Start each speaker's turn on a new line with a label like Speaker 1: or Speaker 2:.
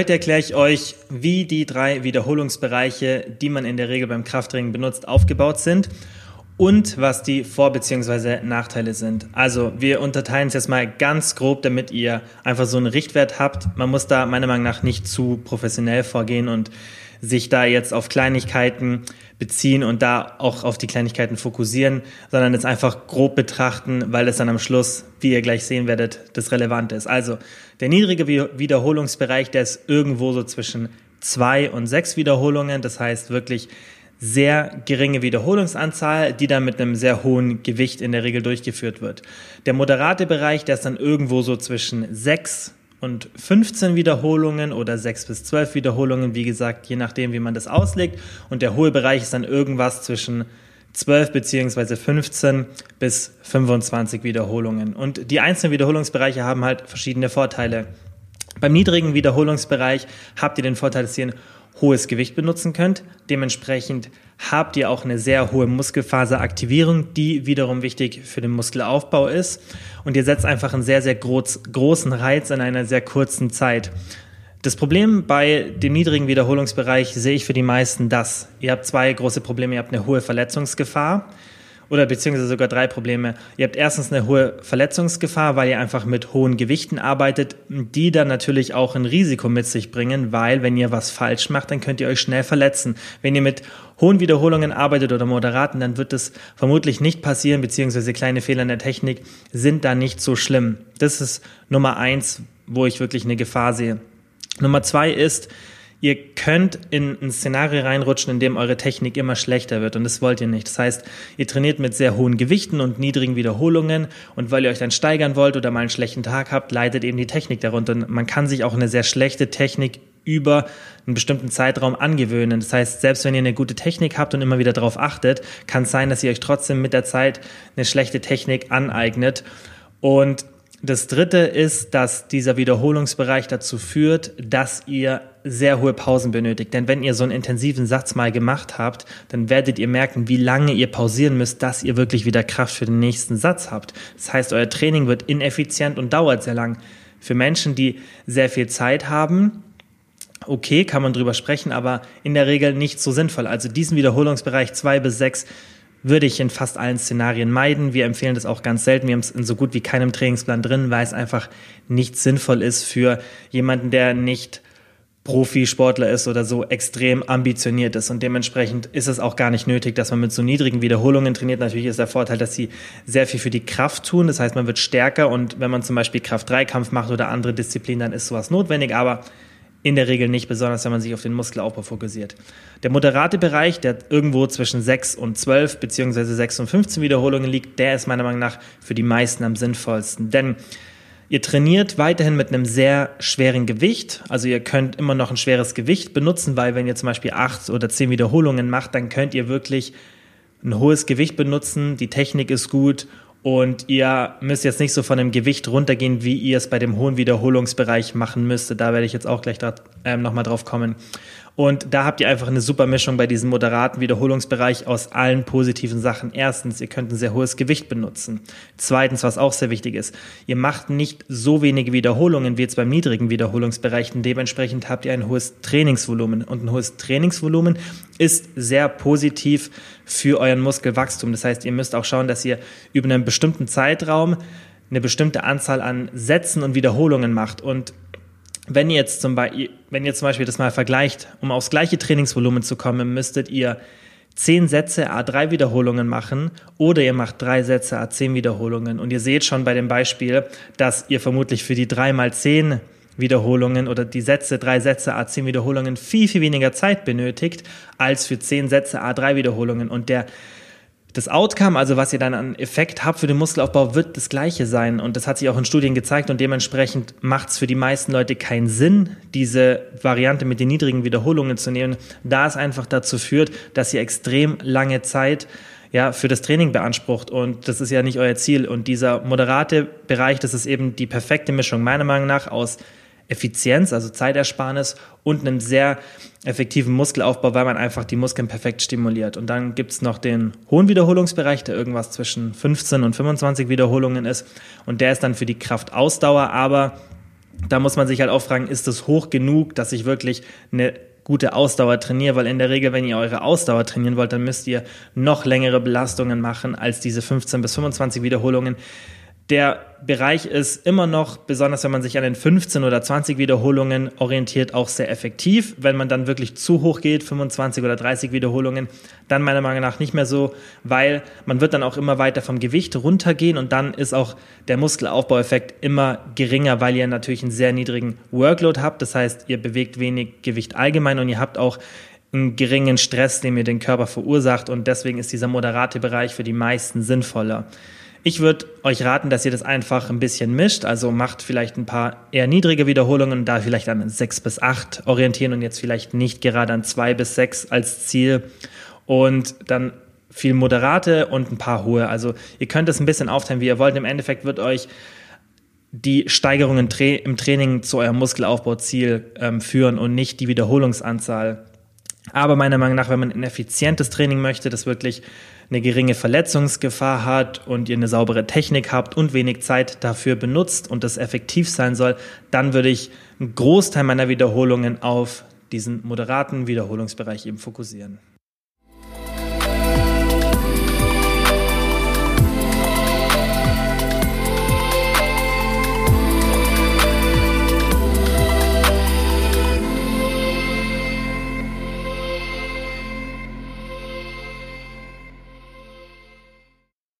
Speaker 1: Heute erkläre ich euch, wie die drei Wiederholungsbereiche, die man in der Regel beim Krafttraining benutzt, aufgebaut sind und was die Vor- bzw. Nachteile sind. Also wir unterteilen es jetzt mal ganz grob, damit ihr einfach so einen Richtwert habt. Man muss da meiner Meinung nach nicht zu professionell vorgehen und sich da jetzt auf Kleinigkeiten beziehen und da auch auf die Kleinigkeiten fokussieren, sondern es einfach grob betrachten, weil es dann am Schluss, wie ihr gleich sehen werdet, das Relevante ist. Also der niedrige Wiederholungsbereich, der ist irgendwo so zwischen zwei und sechs Wiederholungen. Das heißt wirklich sehr geringe Wiederholungsanzahl, die dann mit einem sehr hohen Gewicht in der Regel durchgeführt wird. Der moderate Bereich, der ist dann irgendwo so zwischen sechs und 15 Wiederholungen oder 6 bis 12 Wiederholungen, wie gesagt, je nachdem, wie man das auslegt. Und der hohe Bereich ist dann irgendwas zwischen 12 beziehungsweise 15 bis 25 Wiederholungen. Und die einzelnen Wiederholungsbereiche haben halt verschiedene Vorteile. Beim niedrigen Wiederholungsbereich habt ihr den Vorteil, dass ihr ein hohes Gewicht benutzen könnt. Dementsprechend habt ihr auch eine sehr hohe Muskelfaseraktivierung, die wiederum wichtig für den Muskelaufbau ist. Und ihr setzt einfach einen sehr, sehr groß, großen Reiz in einer sehr kurzen Zeit. Das Problem bei dem niedrigen Wiederholungsbereich sehe ich für die meisten das. Ihr habt zwei große Probleme. Ihr habt eine hohe Verletzungsgefahr oder beziehungsweise sogar drei Probleme. Ihr habt erstens eine hohe Verletzungsgefahr, weil ihr einfach mit hohen Gewichten arbeitet, die dann natürlich auch ein Risiko mit sich bringen, weil wenn ihr was falsch macht, dann könnt ihr euch schnell verletzen. Wenn ihr mit hohen Wiederholungen arbeitet oder moderaten, dann wird es vermutlich nicht passieren, beziehungsweise kleine Fehler in der Technik sind da nicht so schlimm. Das ist Nummer eins, wo ich wirklich eine Gefahr sehe. Nummer zwei ist, Ihr könnt in ein Szenario reinrutschen, in dem eure Technik immer schlechter wird und das wollt ihr nicht. Das heißt, ihr trainiert mit sehr hohen Gewichten und niedrigen Wiederholungen und weil ihr euch dann steigern wollt oder mal einen schlechten Tag habt, leidet eben die Technik darunter. Und man kann sich auch eine sehr schlechte Technik über einen bestimmten Zeitraum angewöhnen. Das heißt, selbst wenn ihr eine gute Technik habt und immer wieder darauf achtet, kann es sein, dass ihr euch trotzdem mit der Zeit eine schlechte Technik aneignet. Und das dritte ist, dass dieser Wiederholungsbereich dazu führt, dass ihr sehr hohe Pausen benötigt. Denn wenn ihr so einen intensiven Satz mal gemacht habt, dann werdet ihr merken, wie lange ihr pausieren müsst, dass ihr wirklich wieder Kraft für den nächsten Satz habt. Das heißt, euer Training wird ineffizient und dauert sehr lang. Für Menschen, die sehr viel Zeit haben, okay, kann man drüber sprechen, aber in der Regel nicht so sinnvoll. Also diesen Wiederholungsbereich zwei bis sechs würde ich in fast allen Szenarien meiden. Wir empfehlen das auch ganz selten. Wir haben es in so gut wie keinem Trainingsplan drin, weil es einfach nicht sinnvoll ist für jemanden, der nicht Profisportler ist oder so extrem ambitioniert ist. Und dementsprechend ist es auch gar nicht nötig, dass man mit so niedrigen Wiederholungen trainiert. Natürlich ist der Vorteil, dass sie sehr viel für die Kraft tun. Das heißt, man wird stärker und wenn man zum Beispiel Kraft-3-Kampf macht oder andere Disziplinen, dann ist sowas notwendig. Aber in der Regel nicht, besonders wenn man sich auf den Muskelaufbau fokussiert. Der moderate Bereich, der irgendwo zwischen 6 und 12 beziehungsweise 6 und 15 Wiederholungen liegt, der ist meiner Meinung nach für die meisten am sinnvollsten. Denn ihr trainiert weiterhin mit einem sehr schweren Gewicht. Also ihr könnt immer noch ein schweres Gewicht benutzen, weil wenn ihr zum Beispiel 8 oder 10 Wiederholungen macht, dann könnt ihr wirklich ein hohes Gewicht benutzen. Die Technik ist gut und ihr müsst jetzt nicht so von dem Gewicht runtergehen, wie ihr es bei dem hohen Wiederholungsbereich machen müsstet. Da werde ich jetzt auch gleich ähm, nochmal drauf kommen. Und da habt ihr einfach eine super Mischung bei diesem moderaten Wiederholungsbereich aus allen positiven Sachen. Erstens, ihr könnt ein sehr hohes Gewicht benutzen. Zweitens, was auch sehr wichtig ist, ihr macht nicht so wenige Wiederholungen wie jetzt beim niedrigen Wiederholungsbereich. Und dementsprechend habt ihr ein hohes Trainingsvolumen. Und ein hohes Trainingsvolumen ist sehr positiv für euren Muskelwachstum. Das heißt, ihr müsst auch schauen, dass ihr über einen bestimmten Zeitraum eine bestimmte Anzahl an Sätzen und Wiederholungen macht. Und wenn ihr jetzt zum Beispiel, wenn ihr zum Beispiel das mal vergleicht, um aufs gleiche Trainingsvolumen zu kommen, müsstet ihr zehn Sätze A3 Wiederholungen machen oder ihr macht drei Sätze A10 Wiederholungen. Und ihr seht schon bei dem Beispiel, dass ihr vermutlich für die drei mal zehn Wiederholungen oder die Sätze, drei Sätze A10 Wiederholungen viel, viel weniger Zeit benötigt als für zehn Sätze A3 Wiederholungen. Und der das Outcome, also was ihr dann an Effekt habt für den Muskelaufbau, wird das gleiche sein. Und das hat sich auch in Studien gezeigt und dementsprechend macht es für die meisten Leute keinen Sinn, diese Variante mit den niedrigen Wiederholungen zu nehmen, da es einfach dazu führt, dass ihr extrem lange Zeit ja, für das Training beansprucht. Und das ist ja nicht euer Ziel. Und dieser moderate Bereich, das ist eben die perfekte Mischung meiner Meinung nach aus Effizienz, also Zeitersparnis und einem sehr effektiven Muskelaufbau, weil man einfach die Muskeln perfekt stimuliert. Und dann gibt's noch den hohen Wiederholungsbereich, der irgendwas zwischen 15 und 25 Wiederholungen ist. Und der ist dann für die Kraftausdauer, aber Da muss man sich halt auch fragen, ist das hoch genug, dass ich wirklich eine gute Ausdauer trainiere, weil in der Regel, wenn ihr eure Ausdauer trainieren wollt, dann müsst ihr noch längere Belastungen machen als diese 15 bis 25 Wiederholungen. Der Bereich ist immer noch, besonders wenn man sich an den 15 oder 20 Wiederholungen orientiert, auch sehr effektiv. Wenn man dann wirklich zu hoch geht, 25 oder 30 Wiederholungen, dann meiner Meinung nach nicht mehr so, weil man wird dann auch immer weiter vom Gewicht runtergehen und dann ist auch der Muskelaufbaueffekt immer geringer, weil ihr natürlich einen sehr niedrigen Workload habt. Das heißt, ihr bewegt wenig Gewicht allgemein und ihr habt auch einen geringen Stress, den ihr den Körper verursacht und deswegen ist dieser moderate Bereich für die meisten sinnvoller. Ich würde euch raten, dass ihr das einfach ein bisschen mischt. Also macht vielleicht ein paar eher niedrige Wiederholungen, da vielleicht an sechs bis acht orientieren und jetzt vielleicht nicht gerade an zwei bis sechs als Ziel. Und dann viel moderate und ein paar hohe. Also ihr könnt es ein bisschen aufteilen, wie ihr wollt. Im Endeffekt wird euch die Steigerungen im Training zu eurem Muskelaufbauziel ähm, führen und nicht die Wiederholungsanzahl. Aber meiner Meinung nach, wenn man ein effizientes Training möchte, das wirklich eine geringe Verletzungsgefahr hat und ihr eine saubere Technik habt und wenig Zeit dafür benutzt und das effektiv sein soll, dann würde ich einen Großteil meiner Wiederholungen auf diesen moderaten Wiederholungsbereich eben fokussieren.